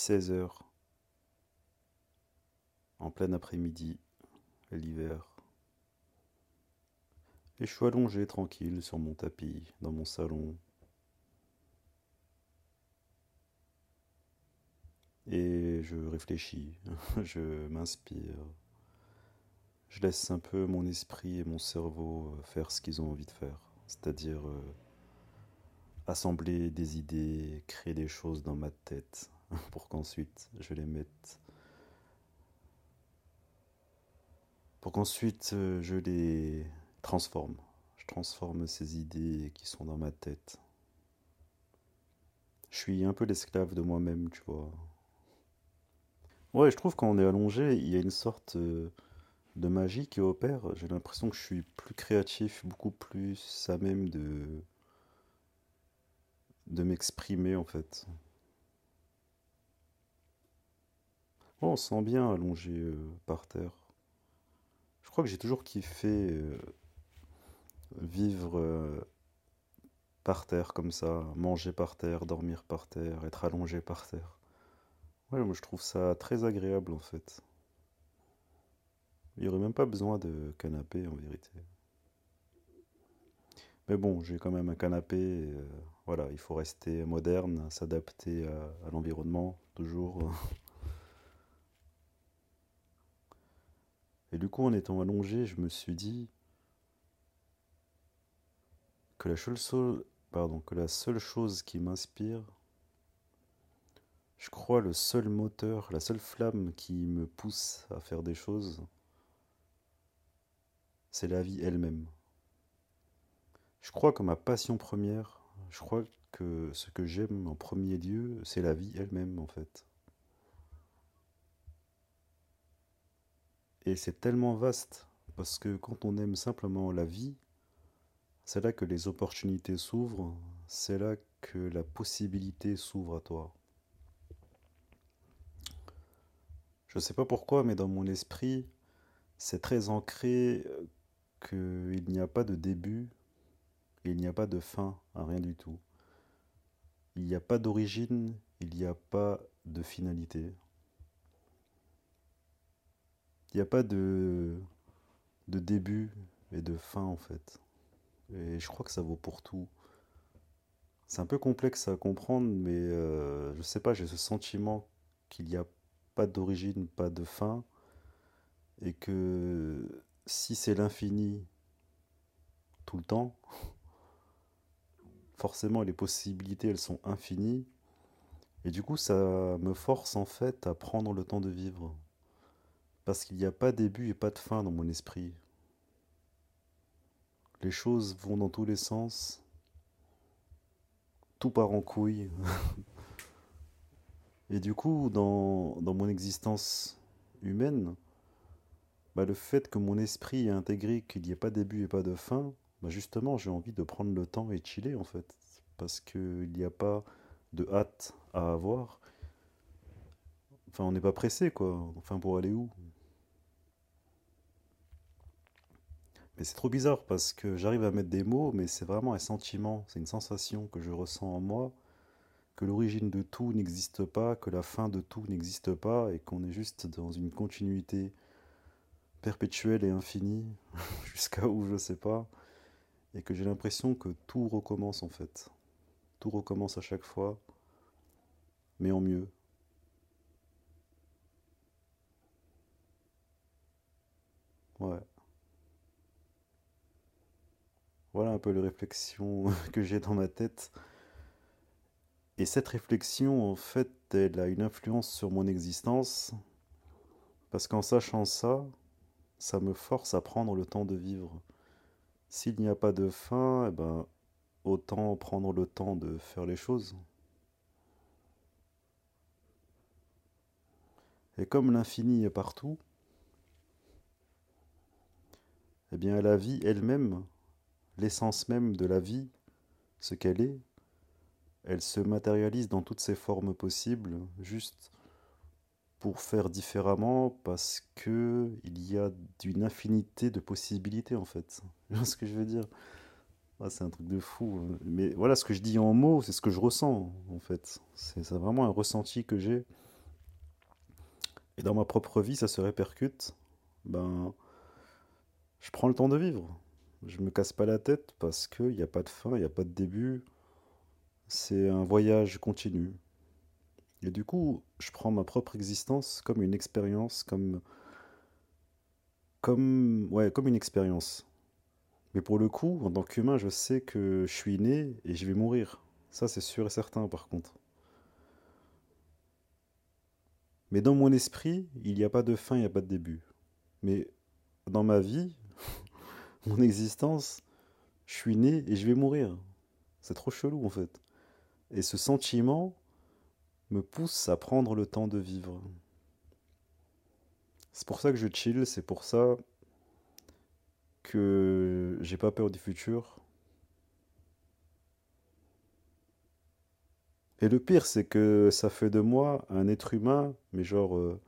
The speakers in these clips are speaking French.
16 heures, en plein après-midi, l'hiver. Et je suis allongé tranquille sur mon tapis, dans mon salon. Et je réfléchis, je m'inspire. Je laisse un peu mon esprit et mon cerveau euh, faire ce qu'ils ont envie de faire, c'est-à-dire euh, assembler des idées, créer des choses dans ma tête, pour qu'ensuite je les mette. Pour qu'ensuite euh, je les transforme. Je transforme ces idées qui sont dans ma tête. Je suis un peu l'esclave de moi-même, tu vois. Ouais, je trouve quand on est allongé, il y a une sorte euh, de magie qui opère. J'ai l'impression que je suis plus créatif, beaucoup plus à même de de m'exprimer en fait. On se sent bien allongé euh, par terre. Je crois que j'ai toujours kiffé euh, vivre euh, par terre comme ça, manger par terre, dormir par terre, être allongé par terre. Ouais, moi je trouve ça très agréable en fait. Il n'y aurait même pas besoin de canapé en vérité. Mais bon, j'ai quand même un canapé. voilà, il faut rester moderne, s'adapter à l'environnement, toujours. Et du coup, en étant allongé, je me suis dit que la seule, pardon, que la seule chose qui m'inspire, je crois le seul moteur, la seule flamme qui me pousse à faire des choses, c'est la vie elle-même. Je crois que ma passion première, je crois que ce que j'aime en premier lieu, c'est la vie elle-même en fait. Et c'est tellement vaste, parce que quand on aime simplement la vie, c'est là que les opportunités s'ouvrent, c'est là que la possibilité s'ouvre à toi. Je ne sais pas pourquoi, mais dans mon esprit, c'est très ancré qu'il n'y a pas de début il n'y a pas de fin à rien du tout. Il n'y a pas d'origine, il n'y a pas de finalité. Il n'y a pas de, de début et de fin en fait. Et je crois que ça vaut pour tout. C'est un peu complexe à comprendre, mais euh, je sais pas, j'ai ce sentiment qu'il n'y a pas d'origine, pas de fin, et que si c'est l'infini tout le temps, forcément les possibilités elles sont infinies, et du coup ça me force en fait à prendre le temps de vivre. Parce qu'il n'y a pas début et pas de fin dans mon esprit. Les choses vont dans tous les sens. Tout part en couille. et du coup, dans, mon existence humaine, bah, le fait que mon esprit ait intégré qu'il n'y ait pas début et pas de fin, bah justement, j'ai envie de prendre le temps et chiller en fait. Parce qu'il n'y a pas de hâte à avoir. Enfin, on n'est pas pressé quoi. Enfin, pour aller où? Mais c'est trop bizarre parce que j'arrive à mettre des mots, mais c'est vraiment un sentiment, c'est une sensation que je ressens en moi, que l'origine de tout n'existe pas, que la fin de tout n'existe pas, et qu'on est juste dans une continuité perpétuelle et infinie, jusqu'à où je ne sais pas, et que j'ai l'impression que tout recommence en fait. Tout recommence à chaque fois, mais en mieux. Ouais. Voilà un peu les réflexions que j'ai dans ma tête. Et cette réflexion, en fait, elle a une influence sur mon existence. Parce qu'en sachant ça, ça me force à prendre le temps de vivre. S'il n'y a pas de fin, eh ben, autant prendre le temps de faire les choses. Et comme l'infini est partout, eh bien la vie elle-même, l'essence même de la vie, ce qu'elle est, elle se matérialise dans toutes ses formes possibles, juste pour faire différemment, parce que il y a une infinité de possibilités en fait. Tu vois ce que je veux dire? Ah, c'est un truc de fou. hein. Mais voilà, ce que je dis en mots, c'est ce que je ressens en fait. C'est vraiment un ressenti que j'ai. Et dans ma propre vie, ça se répercute. Ben, je prends le temps de vivre. Je me casse pas la tête parce qu'il n'y a pas de fin, il n'y a pas de début. C'est un voyage continu. Et du coup, je prends ma propre existence comme une expérience, comme, comme, ouais, comme une expérience. Mais pour le coup, en tant qu'humain, je sais que je suis né et je vais mourir. Ça, c'est sûr et certain, par contre. Mais dans mon esprit, il n'y a pas de fin, il n'y a pas de début. Mais dans ma vie, mon existence, je suis né et je vais mourir. C'est trop chelou, en fait. Et ce sentiment me pousse à prendre le temps de vivre. C'est pour ça que je chill, c'est pour ça que j'ai pas peur du futur. Et le pire, c'est que ça fait de moi un être humain, mais genre, euh,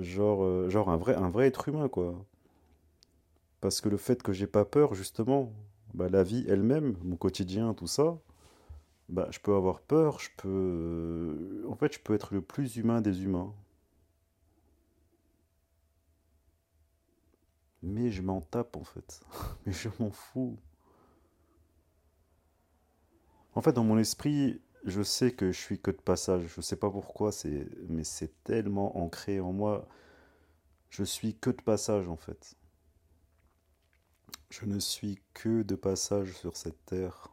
genre, euh, genre un vrai, un vrai être humain, quoi. Parce que le fait que j'ai pas peur, justement, bah, la vie elle-même, mon quotidien, tout ça, bah, je peux avoir peur, je peux, euh, en fait, je peux être le plus humain des humains. Mais je m'en tape, en fait. Mais je m'en fous. En fait, dans mon esprit, je sais que je suis que de passage. Je sais pas pourquoi, mais c'est tellement ancré en moi. Je suis que de passage, en fait. Je ne suis que de passage sur cette terre.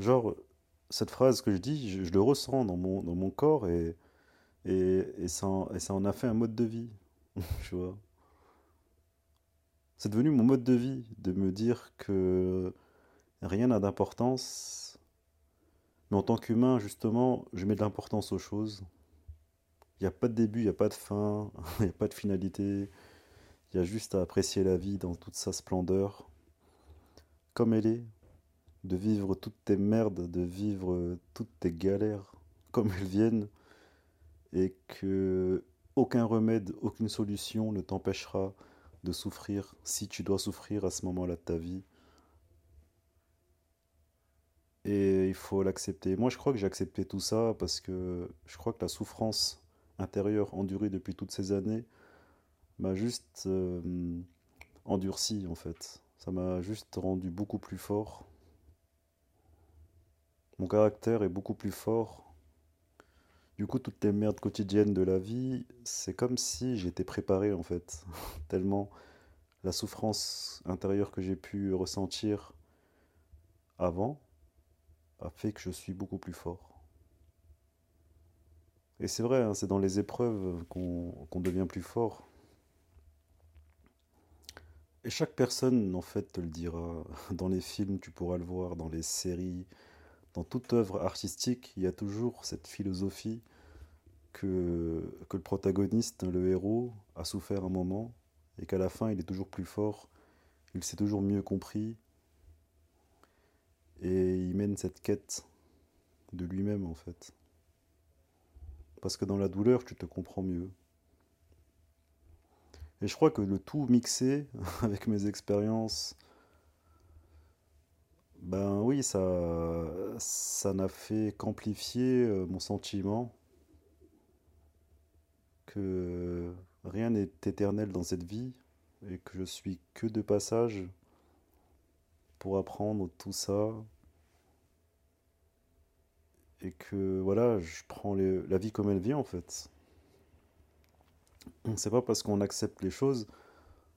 Genre, cette phrase que je dis, je, le ressens dans mon, corps et, ça, en- et ça en a fait un mode de vie. Tu vois. C'est devenu mon mode de vie de me dire que rien n'a d'importance. Mais en tant qu'humain, justement, je mets de l'importance aux choses. Il n'y a pas de début, il n'y a pas de fin, il n'y a pas de finalité. Il y a juste à apprécier la vie dans toute sa splendeur, comme elle est, de vivre toutes tes merdes, de vivre toutes tes galères comme elles viennent, et que aucun remède, aucune solution ne t'empêchera de souffrir si tu dois souffrir à ce moment-là de ta vie. Et il faut l'accepter. Moi, je crois que j'ai accepté tout ça parce que je crois que la souffrance intérieure endurée depuis toutes ces années m'a juste euh, endurci en fait. Ça m'a juste rendu beaucoup plus fort. Mon caractère est beaucoup plus fort. Du coup, toutes les merdes quotidiennes de la vie, c'est comme si j'étais préparé en fait. Tellement la souffrance intérieure que j'ai pu ressentir avant a fait que je suis beaucoup plus fort. Et c'est vrai, hein, c'est dans les épreuves qu'on devient plus fort. Et chaque personne, en fait, te le dira. Dans les films, tu pourras le voir, dans les séries, dans toute œuvre artistique, il y a toujours cette philosophie que le protagoniste, le héros, a souffert un moment et qu'à la fin, il est toujours plus fort, il s'est toujours mieux compris et il mène cette quête de lui-même, en fait. Parce que dans la douleur, tu te comprends mieux. Et je crois que le tout mixé avec mes expériences, ben oui, ça, ça n'a fait qu'amplifier euh, mon sentiment que rien n'est éternel dans cette vie et que je suis que de passage pour apprendre tout ça et que voilà, je prends la vie comme elle vient en fait. C'est pas parce qu'on accepte les choses,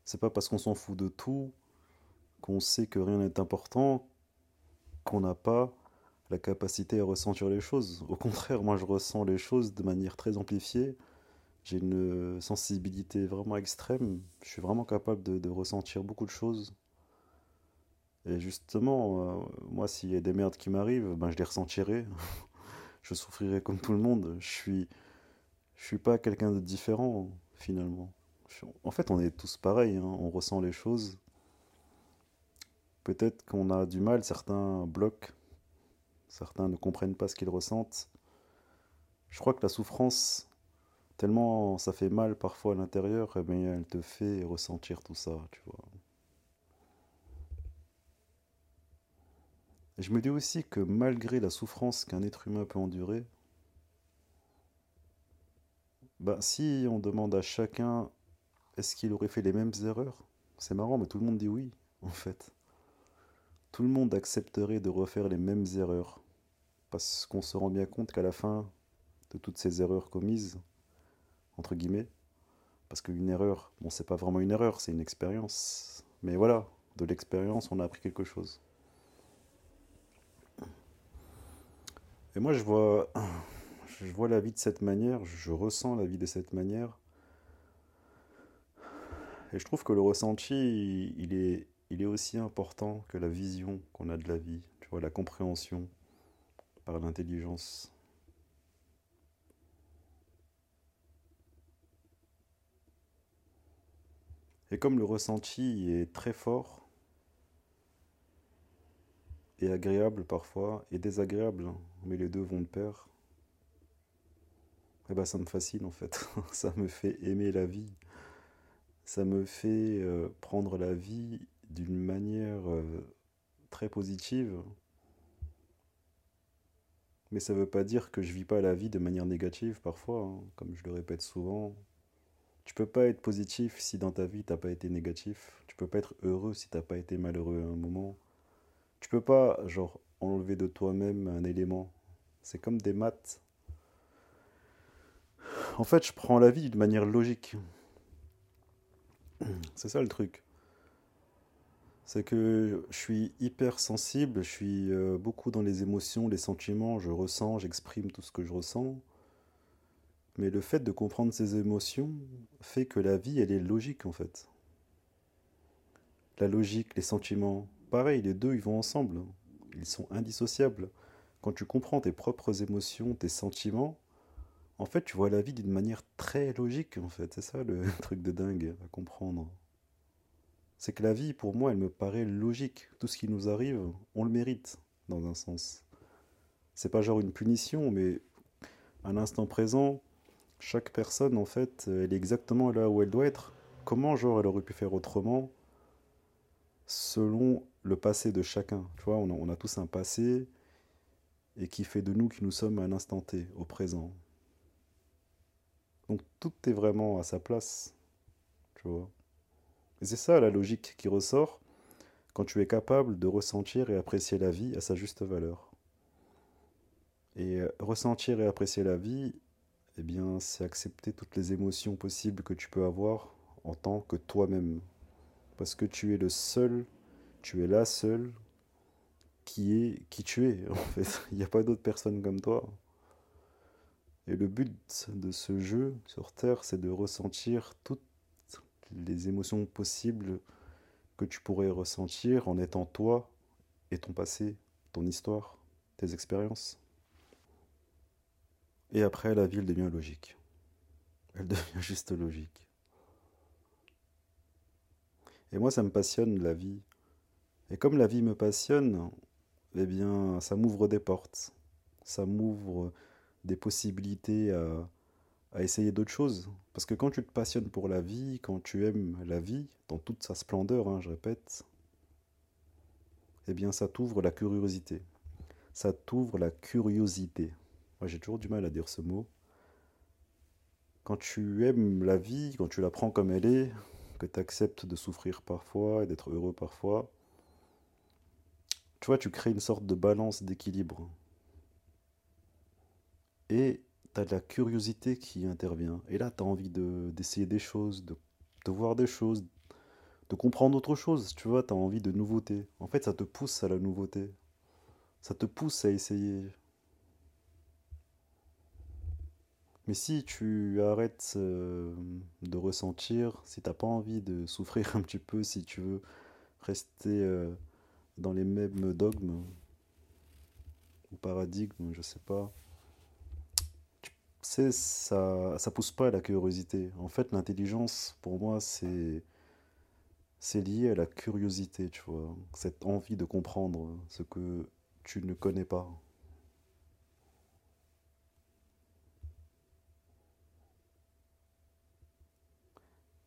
c'est pas parce qu'on s'en fout de tout, qu'on sait que rien n'est important, qu'on n'a pas la capacité à ressentir les choses. Au contraire, moi je ressens les choses de manière très amplifiée J'ai une sensibilité vraiment extrême. Je suis vraiment capable de, de ressentir beaucoup de choses. Et justement, euh, moi, s'il y a des merdes qui m'arrivent, ben, je les ressentirai. Je souffrirai comme tout le monde. Je suis, je suis pas quelqu'un de différent, finalement. En fait, on est tous pareils, hein. On ressent les choses. Peut-être qu'on a du mal, certains bloquent, certains ne comprennent pas ce qu'ils ressentent. Je crois que la souffrance, tellement ça fait mal parfois à l'intérieur, eh elle te fait ressentir tout ça, tu vois. Je me dis aussi que malgré la souffrance qu'un être humain peut endurer, bah, si on demande à chacun est-ce qu'il aurait fait les mêmes erreurs, c'est marrant, mais tout le monde dit oui, en fait. Tout le monde accepterait de refaire les mêmes erreurs, parce qu'on se rend bien compte qu'à la fin de toutes ces erreurs commises, entre guillemets, parce qu'une erreur, bon, c'est pas vraiment une erreur, c'est une expérience. Mais voilà, de l'expérience, on a appris quelque chose. Et moi, je vois, je vois la vie de cette manière, je ressens la vie de cette manière, et je trouve que le ressenti, il est, est aussi important que la vision qu'on a de la vie, tu vois, la compréhension par l'intelligence. Et comme le ressenti est très fort et agréable parfois, et désagréable, hein, mais les deux vont de pair, eh ben ça me fascine en fait. Ça me fait aimer la vie. Ça me fait euh, prendre la vie d'une manière euh, très positive, mais ça veut pas dire que je vis pas la vie de manière négative parfois, hein, comme je le répète souvent. Tu peux pas être positif si dans ta vie t'as pas été négatif. Tu peux pas être heureux si t'as pas été malheureux à un moment. Tu peux pas, genre, enlever de toi-même un élément. C'est comme des maths. En fait, je prends la vie d'une manière logique. C'est ça le truc. C'est que je suis hyper sensible, je suis euh, beaucoup dans les émotions, les sentiments, je ressens, j'exprime tout ce que je ressens. Mais le fait de comprendre ces émotions fait que la vie, elle est logique en fait. La logique, les sentiments, pareil, les deux, ils vont ensemble. Ils sont indissociables. Quand tu comprends tes propres émotions, tes sentiments, en fait, tu vois la vie d'une manière très logique en fait. C'est ça le truc de dingue à comprendre. C'est que la vie, pour moi, elle me paraît logique. Tout ce qui nous arrive, on le mérite, dans un sens. C'est pas genre une punition, mais à l'instant présent, chaque personne, en fait, elle est exactement là où elle doit être. Comment, genre, elle aurait pu faire autrement? Selon le passé de chacun. Tu vois, on a, on a tous un passé et qui fait de nous qui nous sommes à l'instant T, au présent. Donc tout est vraiment à sa place, tu vois. Et c'est ça la logique qui ressort quand tu es capable de ressentir et apprécier la vie à sa juste valeur. Et euh, ressentir et apprécier la vie, eh bien, c'est accepter toutes les émotions possibles que tu peux avoir en tant que toi-même. Parce que tu es le seul, tu es la seule qui est qui tu es. Il n'y a pas d'autre personne comme toi. Et le but de ce jeu sur Terre, c'est de ressentir toutes les émotions possibles que tu pourrais ressentir en étant toi et ton passé, ton histoire, tes expériences. Et après, la vie, elle devient logique. Elle devient juste logique. Et moi, ça me passionne, la vie. Et comme la vie me passionne, eh bien, ça m'ouvre des portes. Ça m'ouvre des possibilités à, essayer d'autres choses. Parce que quand tu te passionnes pour la vie, quand tu aimes la vie, dans toute sa splendeur, hein, je répète, eh bien, ça t'ouvre la curiosité. Ça t'ouvre la curiosité. Moi, j'ai toujours du mal à dire ce mot. Quand tu aimes la vie, quand tu la prends comme elle est, que tu acceptes de souffrir parfois et d'être heureux parfois, tu vois, tu crées une sorte de balance d'équilibre. Et tu as de la curiosité qui intervient. Et là, tu as envie de, d'essayer des choses, de, de voir des choses, de comprendre autre chose. Tu vois, tu as envie de nouveauté. En fait, ça te pousse à la nouveauté. Ça te pousse à essayer. Mais si tu arrêtes euh, de ressentir, si t'as pas envie de souffrir un petit peu, si tu veux rester euh, dans les mêmes dogmes ou paradigmes, je sais pas, tu sais, ça, ça pousse pas à la curiosité. En fait, l'intelligence, pour moi, c'est c'est lié à la curiosité, tu vois, cette envie de comprendre ce que tu ne connais pas.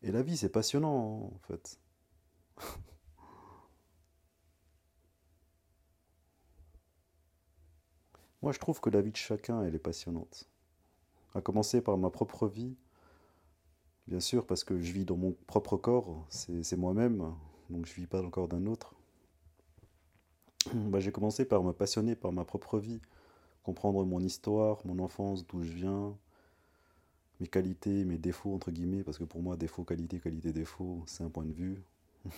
Et la vie, c'est passionnant, en fait. Moi, je trouve que la vie de chacun, elle est passionnante. À commencer par ma propre vie, bien sûr, parce que je vis dans mon propre corps, c'est moi-même, donc je vis pas dans le corps d'un autre. Bah, j'ai commencé par me passionner par ma propre vie, comprendre mon histoire, mon enfance, d'où je viens, mes qualités, mes défauts, entre guillemets, parce que pour moi, défaut, qualité, qualité, défaut, c'est un point de vue.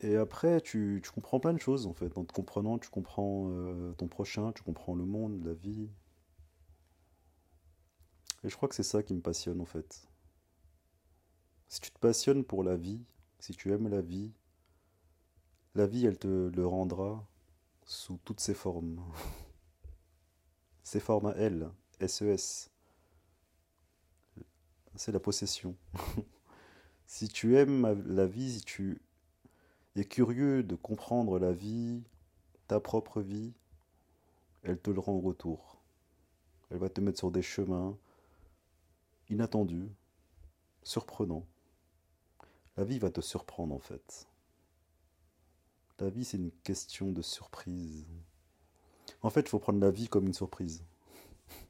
Et après, tu, comprends plein de choses, en fait. En te comprenant, tu comprends euh, ton prochain, tu comprends le monde, la vie. Et je crois que c'est ça qui me passionne, en fait. Si tu te passionnes pour la vie, si tu aimes la vie, la vie, elle te le rendra sous toutes ses formes. Ses formes à elle, SES, c'est la possession. Si tu aimes la vie, si tu es curieux de comprendre la vie, ta propre vie, elle te le rend en retour. Elle va te mettre sur des chemins inattendus, surprenants. La vie va te surprendre en fait. La vie, c'est une question de surprise. En fait, il faut prendre la vie comme une surprise.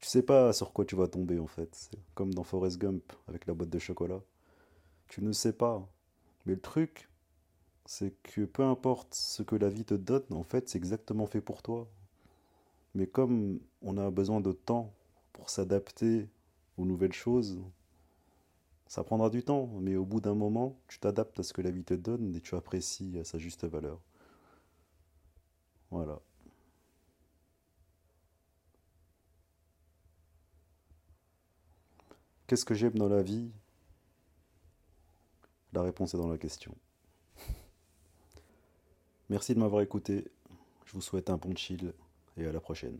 Tu sais pas sur quoi tu vas tomber en fait. Comme dans Forrest Gump avec la boîte de chocolat. Tu ne sais pas. Mais le truc, c'est que peu importe ce que la vie te donne, en fait, c'est exactement fait pour toi. Mais comme on a besoin de temps pour s'adapter aux nouvelles choses, ça prendra du temps. Mais au bout d'un moment, tu t'adaptes à ce que la vie te donne et tu apprécies à sa juste valeur. Voilà. Qu'est-ce que j'aime dans la vie? La réponse est dans la question. Merci de m'avoir écouté. Je vous souhaite un bon chill et à la prochaine.